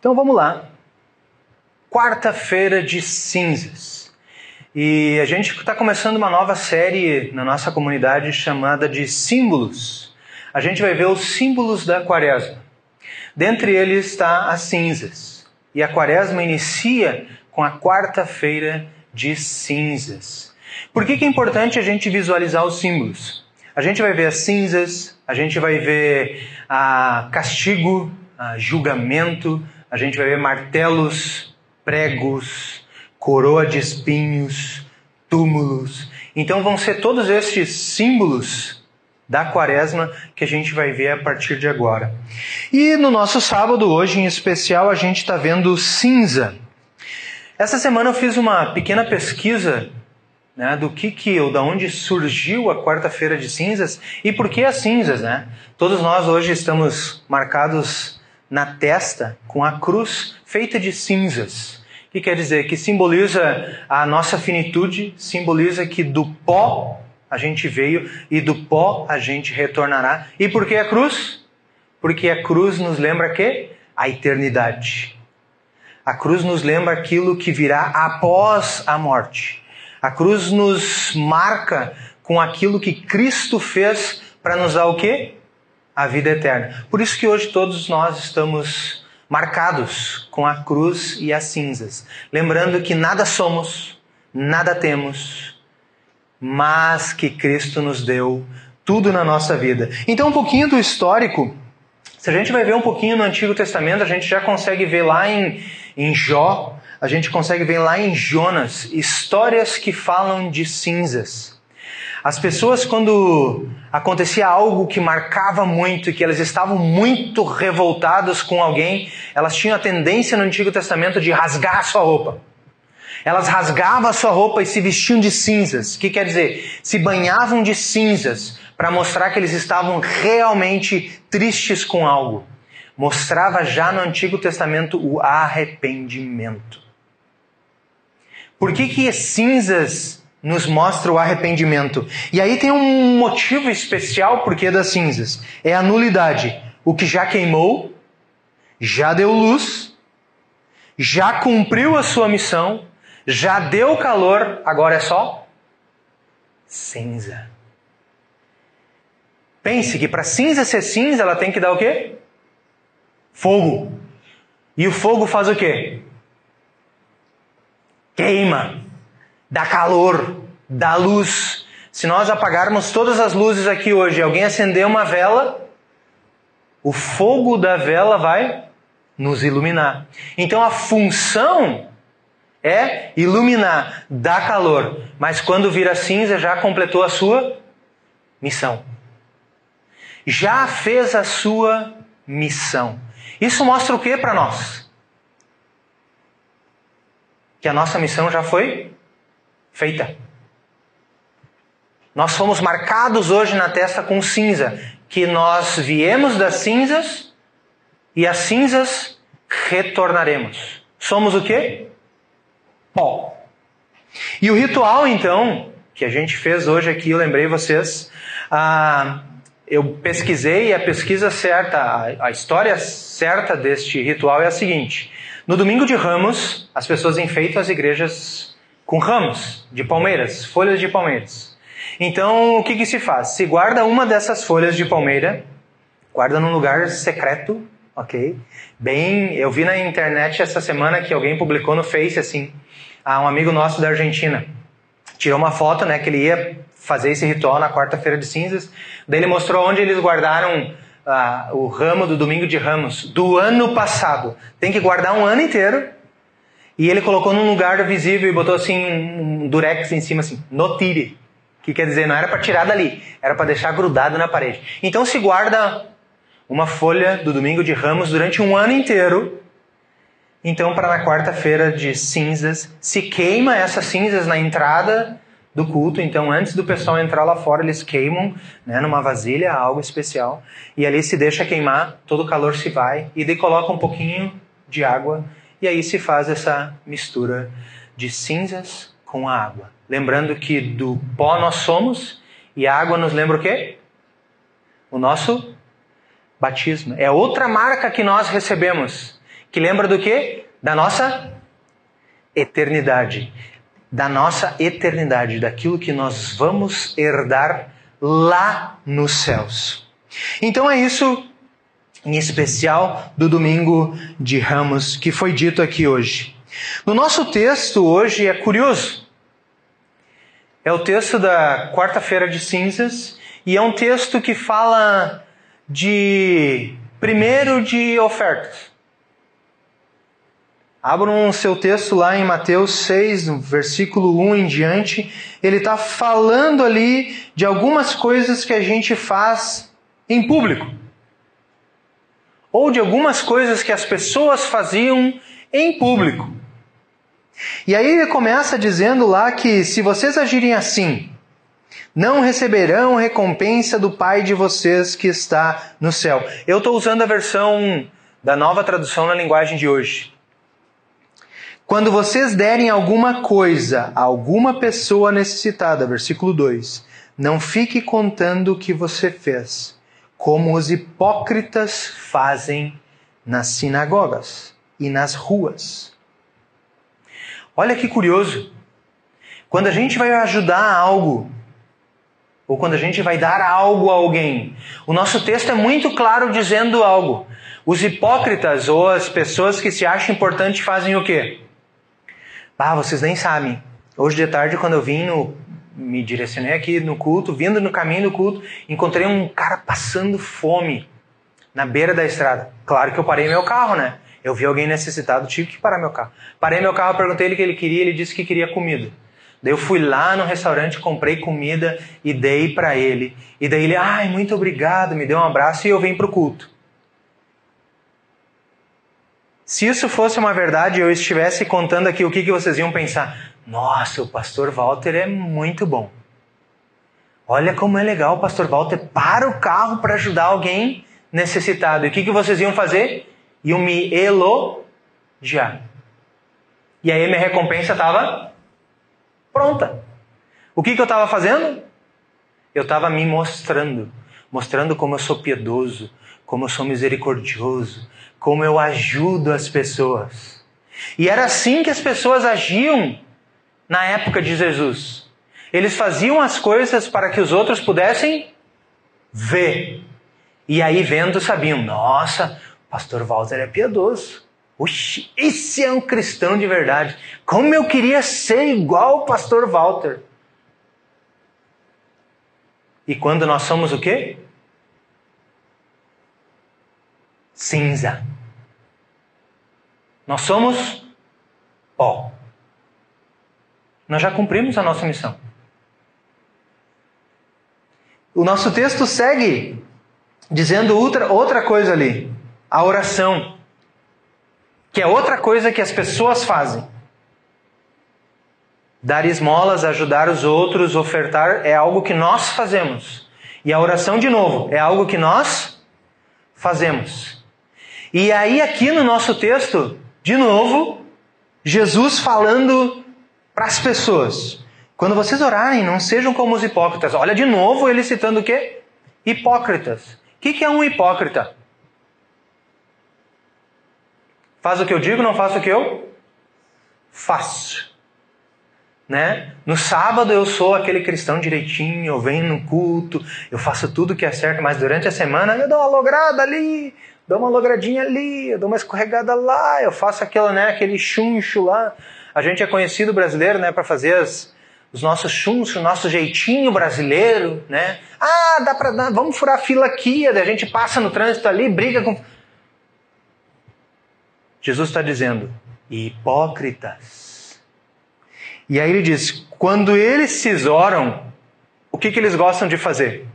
Então vamos lá. Quarta-feira de cinzas. E a gente está começando uma nova série na nossa comunidade chamada de símbolos. A gente vai ver os símbolos da quaresma. Dentre eles está as cinzas. E a quaresma inicia com a quarta-feira de cinzas. Por que, que é importante a gente visualizar os símbolos? A gente vai ver as cinzas, a gente vai ver a castigo, a julgamento, a gente vai ver martelos, pregos, coroa de espinhos, túmulos. Então vão ser todos estes símbolos da quaresma que a gente vai ver a partir de agora. E no nosso sábado, hoje em especial, a gente está vendo cinza. Essa semana eu fiz uma pequena pesquisa né, do que que ou da onde surgiu a quarta-feira de cinzas e por que as cinzas, né? Todos nós hoje estamos marcados na testa com a cruz feita de cinzas. Que quer dizer? Que simboliza a nossa finitude, simboliza que do pó a gente veio e do pó a gente retornará. E por que a cruz? Porque a cruz nos lembra que? A eternidade. A cruz nos lembra aquilo que virá após a morte. A cruz nos marca com aquilo que Cristo fez para nos dar o quê? A vida eterna. Por isso que hoje todos nós estamos marcados com a cruz e as cinzas, lembrando que nada somos, nada temos, mas que Cristo nos deu tudo na nossa vida. Então, um pouquinho do histórico. Se a gente vai ver um pouquinho no Antigo Testamento, a gente já consegue ver lá em, em Jó, a gente consegue ver lá em Jonas, histórias que falam de cinzas. As pessoas, quando acontecia algo que marcava muito, que elas estavam muito revoltadas com alguém, elas tinham a tendência no Antigo Testamento de rasgar a sua roupa. Elas rasgavam a sua roupa e se vestiam de cinzas. O que quer dizer? Se banhavam de cinzas para mostrar que eles estavam realmente tristes com algo. Mostrava já no Antigo Testamento o arrependimento. Por que, que cinzas nos mostra o arrependimento. E aí tem um motivo especial porque das cinzas. É a nulidade. O que já queimou, já deu luz, já cumpriu a sua missão, já deu calor, agora é só cinza. Pense que para cinza ser cinza, ela tem que dar o quê? Fogo. E o fogo faz o quê? Queima dá calor, dá luz. Se nós apagarmos todas as luzes aqui hoje, alguém acender uma vela, o fogo da vela vai nos iluminar. Então a função é iluminar, dar calor, mas quando vira cinza já completou a sua missão. Já fez a sua missão. Isso mostra o que para nós? Que a nossa missão já foi feita. Nós fomos marcados hoje na testa com cinza, que nós viemos das cinzas e as cinzas retornaremos. Somos o quê? Pó. E o ritual, então, que a gente fez hoje aqui, eu lembrei vocês, ah, eu pesquisei e a pesquisa certa, a, a história certa deste ritual é a seguinte: no domingo de Ramos, as pessoas enfeitam as igrejas com ramos de palmeiras, folhas de palmeiras. Então, o que, que se faz? Se guarda uma dessas folhas de palmeira, guarda num lugar secreto, ok? Bem, eu vi na internet essa semana que alguém publicou no Face assim, a um amigo nosso da Argentina tirou uma foto, né, que ele ia fazer esse ritual na quarta-feira de cinzas. Daí ele mostrou onde eles guardaram uh, o ramo do domingo de ramos do ano passado. Tem que guardar um ano inteiro e ele colocou num lugar visível e botou assim um durex em cima assim, no tire. Que quer dizer, não era para tirar dali, era para deixar grudado na parede. Então se guarda uma folha do domingo de ramos durante um ano inteiro. Então para na quarta-feira de cinzas se queima essas cinzas na entrada do culto. Então antes do pessoal entrar lá fora eles queimam, né, numa vasilha algo especial e ali se deixa queimar, todo o calor se vai e daí coloca um pouquinho de água e aí se faz essa mistura de cinzas com a água. Lembrando que do pó nós somos e a água nos lembra o quê? O nosso batismo. É outra marca que nós recebemos, Que lembra do quê? Da nossa eternidade. Da nossa eternidade, daquilo que nós vamos herdar lá nos céus. Então é isso, em especial, do domingo de Ramos, que foi dito aqui hoje. No nosso texto hoje é curioso. É o texto da quarta-feira de cinzas e é um texto que fala de primeiro de ofertas. Abram o seu texto lá em Mateus 6, no versículo 1 em diante. Ele está falando ali de algumas coisas que a gente faz em público. Ou de algumas coisas que as pessoas faziam em público. E aí ele começa dizendo lá que se vocês agirem assim, não receberão recompensa do Pai de vocês que está no céu. Eu estou usando a versão da nova tradução na linguagem de hoje. Quando vocês derem alguma coisa a alguma pessoa necessitada, versículo 2, não fique contando o que você fez, como os hipócritas fazem nas sinagogas e nas ruas Olha que curioso. Quando a gente vai ajudar algo, ou quando a gente vai dar algo a alguém, o nosso texto é muito claro dizendo algo. Os hipócritas ou as pessoas que se acham importante fazem o quê? Ah, vocês nem sabem. Hoje de tarde, quando eu vim no, me direcionei aqui no culto, vindo no caminho do culto, encontrei um cara passando fome na beira da estrada. Claro que eu parei meu carro, né? Eu vi alguém necessitado, tive que parar meu carro. Parei meu carro, perguntei ele o que ele queria, ele disse que queria comida. Daí eu fui lá no restaurante, comprei comida e dei para ele. E daí ele, ai, muito obrigado, me deu um abraço e eu vim pro culto. Se isso fosse uma verdade eu estivesse contando aqui o que, que vocês iam pensar? Nossa, o pastor Walter é muito bom. Olha como é legal o pastor Walter para o carro para ajudar alguém necessitado. E o que, que vocês iam fazer? iam me elogiar. E aí minha recompensa estava pronta. O que, que eu estava fazendo? Eu estava me mostrando, mostrando como eu sou piedoso, como eu sou misericordioso, como eu ajudo as pessoas. E era assim que as pessoas agiam na época de Jesus. Eles faziam as coisas para que os outros pudessem ver. E aí, vendo, sabiam: nossa, Pastor Walter é piedoso. Oxi, esse é um cristão de verdade. Como eu queria ser igual o pastor Walter. E quando nós somos o quê? Cinza. Nós somos pó. Nós já cumprimos a nossa missão. O nosso texto segue dizendo outra, outra coisa ali a oração, que é outra coisa que as pessoas fazem. Dar esmolas, ajudar os outros, ofertar é algo que nós fazemos. E a oração, de novo, é algo que nós fazemos. E aí, aqui no nosso texto, de novo, Jesus falando para as pessoas: quando vocês orarem, não sejam como os hipócritas. Olha de novo ele citando o quê? Hipócritas. O que é um hipócrita? Faz o que eu digo, não faço o que eu faço. Né? No sábado eu sou aquele cristão direitinho, eu venho no culto, eu faço tudo que é certo, mas durante a semana eu dou uma lograda ali, dou uma logradinha ali, eu dou uma escorregada lá, eu faço aquela, né, aquele chuncho lá. A gente é conhecido brasileiro, né, para fazer as, os nossos chunchos, o nosso jeitinho brasileiro, né? Ah, dá para vamos furar a fila aqui, a gente passa no trânsito ali, briga com Jesus está dizendo, hipócritas. E aí ele diz: quando eles se oram, o que, que eles gostam de fazer?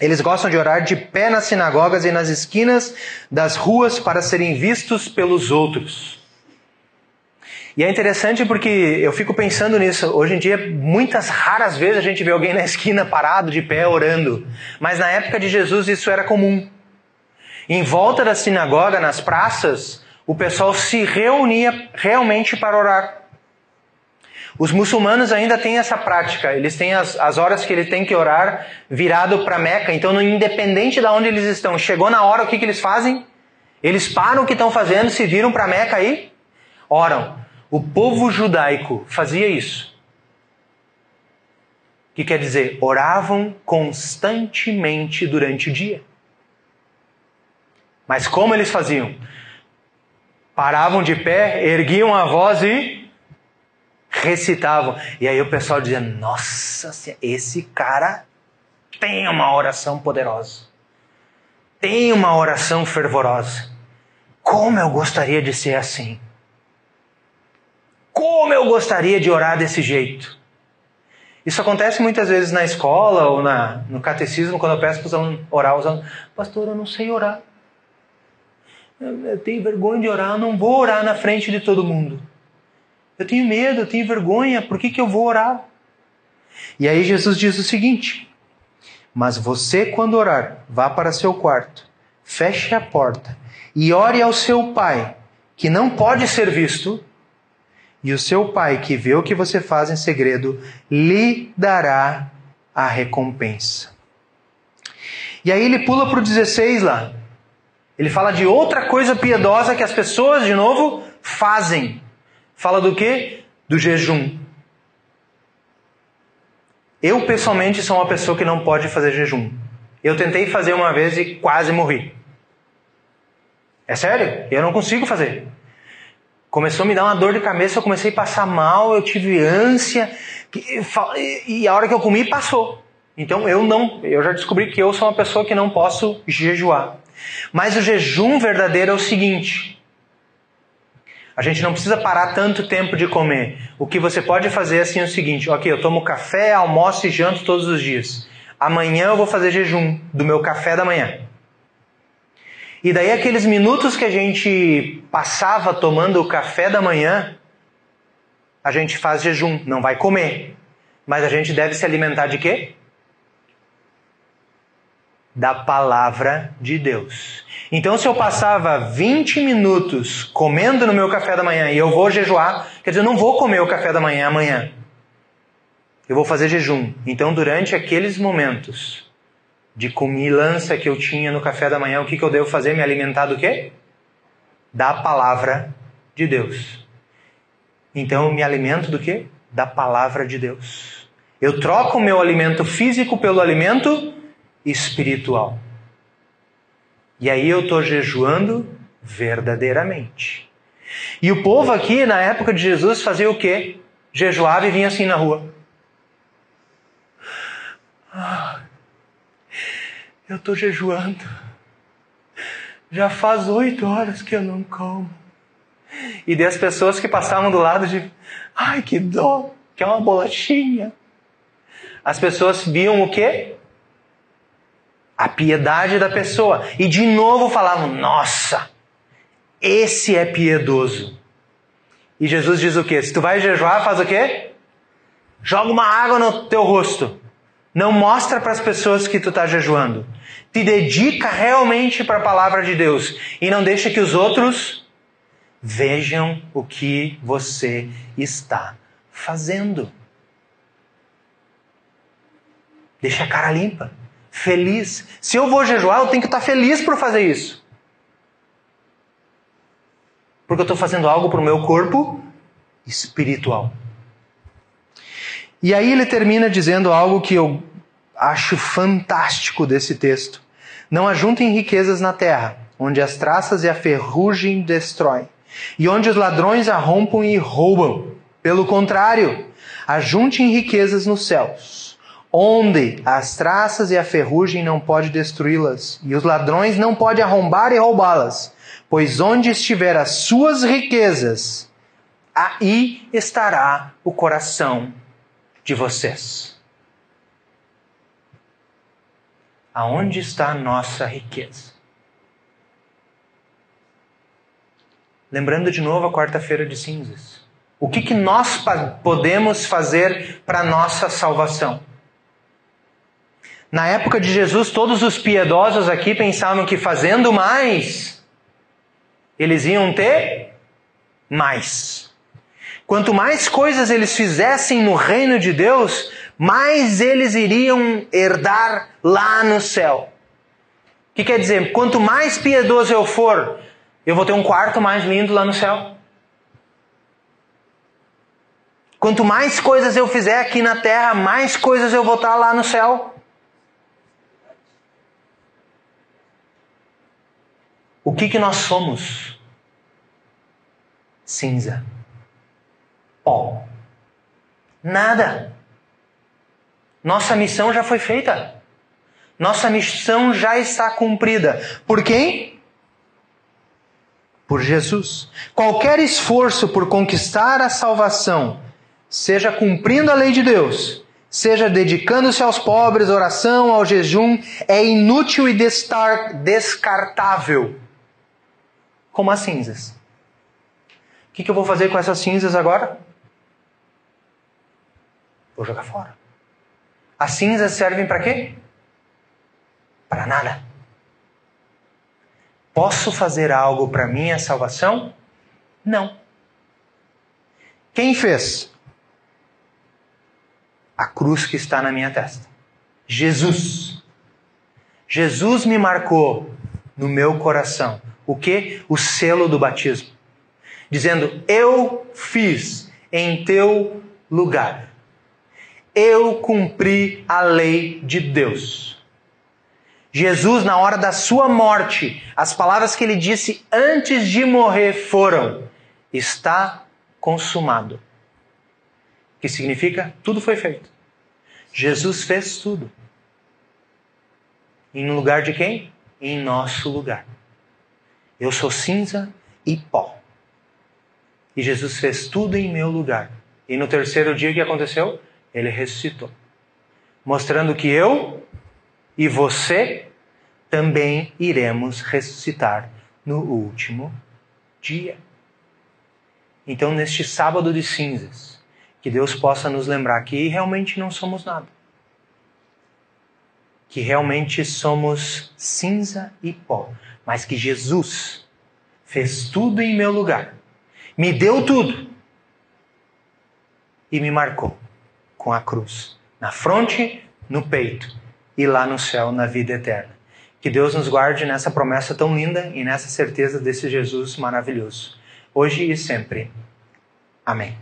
Eles gostam de orar de pé nas sinagogas e nas esquinas das ruas para serem vistos pelos outros. E é interessante porque eu fico pensando nisso. Hoje em dia, muitas raras vezes a gente vê alguém na esquina parado, de pé, orando. Mas na época de Jesus isso era comum. Em volta da sinagoga, nas praças, o pessoal se reunia realmente para orar. Os muçulmanos ainda têm essa prática, eles têm as, as horas que eles têm que orar virado para Meca, então independente de onde eles estão, chegou na hora, o que, que eles fazem? Eles param o que estão fazendo, se viram para Meca e oram. O povo judaico fazia isso. Que quer dizer, oravam constantemente durante o dia. Mas como eles faziam? Paravam de pé, erguiam a voz e recitavam. E aí o pessoal dizia: Nossa, esse cara tem uma oração poderosa. Tem uma oração fervorosa. Como eu gostaria de ser assim. Como eu gostaria de orar desse jeito. Isso acontece muitas vezes na escola ou na, no catecismo, quando eu peço para os alunos orar, os alunos, pastor, eu não sei orar. Eu, tenho vergonha de orar, eu não vou orar na frente de todo mundo. Eu tenho medo, eu tenho vergonha, por que, que eu vou orar? E aí Jesus diz o seguinte: Mas você, quando orar, vá para seu quarto, feche a porta e ore ao seu pai, que não pode ser visto, e o seu pai, que vê o que você faz em segredo, lhe dará a recompensa. E aí ele pula para o 16 lá. Ele fala de outra coisa piedosa que as pessoas, de novo, fazem. Fala do que? Do jejum. Eu, pessoalmente, sou uma pessoa que não pode fazer jejum. Eu tentei fazer uma vez e quase morri. É sério? Eu não consigo fazer. Começou a me dar uma dor de cabeça, eu comecei a passar mal, eu tive ânsia, e a hora que eu comi passou. Então eu não, eu já descobri que eu sou uma pessoa que não posso jejuar. Mas o jejum verdadeiro é o seguinte: a gente não precisa parar tanto tempo de comer. O que você pode fazer assim é o seguinte: ok, eu tomo café, almoço e janto todos os dias. Amanhã eu vou fazer jejum do meu café da manhã. E daí aqueles minutos que a gente passava tomando o café da manhã, a gente faz jejum, não vai comer. Mas a gente deve se alimentar de quê? Da palavra de Deus. Então, se eu passava 20 minutos comendo no meu café da manhã e eu vou jejuar, quer dizer, eu não vou comer o café da manhã amanhã. Eu vou fazer jejum. Então, durante aqueles momentos, de comilança que eu tinha no café da manhã, o que, que eu devo fazer? Me alimentar do quê? Da palavra de Deus. Então eu me alimento do quê? Da palavra de Deus. Eu troco o meu alimento físico pelo alimento espiritual. E aí eu estou jejuando verdadeiramente. E o povo aqui, na época de Jesus, fazia o quê? Jejuava e vinha assim na rua. Ah, eu estou jejuando. Já faz oito horas que eu não como. E das pessoas que passavam do lado de, ai que dó, que é uma bolachinha. As pessoas viam o quê? A piedade da pessoa. E de novo falavam, nossa, esse é piedoso. E Jesus diz o quê? Se tu vai jejuar, faz o quê? Joga uma água no teu rosto. Não mostra para as pessoas que tu está jejuando. Te dedica realmente para a palavra de Deus e não deixa que os outros vejam o que você está fazendo. Deixa a cara limpa, feliz. Se eu vou jejuar, eu tenho que estar feliz por fazer isso. Porque eu estou fazendo algo para o meu corpo espiritual. E aí ele termina dizendo algo que eu acho fantástico desse texto. Não ajuntem riquezas na terra, onde as traças e a ferrugem destroem, e onde os ladrões arrompam e roubam. Pelo contrário, ajuntem riquezas nos céus, onde as traças e a ferrugem não pode destruí-las, e os ladrões não podem arrombar e roubá-las, pois onde estiver as suas riquezas, aí estará o coração de vocês. Aonde está a nossa riqueza? Lembrando de novo a quarta-feira de cinzas. O que, que nós podemos fazer para nossa salvação? Na época de Jesus, todos os piedosos aqui pensavam que fazendo mais, eles iam ter mais. Quanto mais coisas eles fizessem no reino de Deus, mais eles iriam herdar lá no céu. O que quer dizer? Quanto mais piedoso eu for, eu vou ter um quarto mais lindo lá no céu. Quanto mais coisas eu fizer aqui na terra, mais coisas eu vou estar lá no céu. O que que nós somos? Cinza. Pó. Nada. Nossa missão já foi feita. Nossa missão já está cumprida. Por quem? Por Jesus. Qualquer esforço por conquistar a salvação, seja cumprindo a lei de Deus, seja dedicando-se aos pobres, oração, ao jejum, é inútil e descartável, como as cinzas. O que, eu vou fazer com essas cinzas agora? Vou jogar fora. As cinzas servem para quê? Para nada. Posso fazer algo para minha salvação? Não. Quem fez? A cruz que está na minha testa. Jesus. Jesus me marcou no meu coração. O que? O selo do batismo. Dizendo: Eu fiz em teu lugar. Eu cumpri a lei de Deus. Jesus, na hora da sua morte, as palavras que ele disse antes de morrer foram: Está consumado. Que significa tudo foi feito. Jesus fez tudo. E no lugar de quem? Em nosso lugar. Eu sou cinza e pó. E Jesus fez tudo em meu lugar. E no terceiro dia o que aconteceu? Ele ressuscitou. Mostrando que eu e você também iremos ressuscitar no último dia. Então, neste sábado de cinzas, que Deus possa nos lembrar que realmente não somos nada. Que realmente somos cinza e pó, mas que Jesus fez tudo em meu lugar, me deu tudo e me marcou com a cruz na fronte, no peito e lá no céu, na vida eterna. Que Deus nos guarde nessa promessa tão linda e nessa certeza desse Jesus maravilhoso, hoje e sempre. Amém.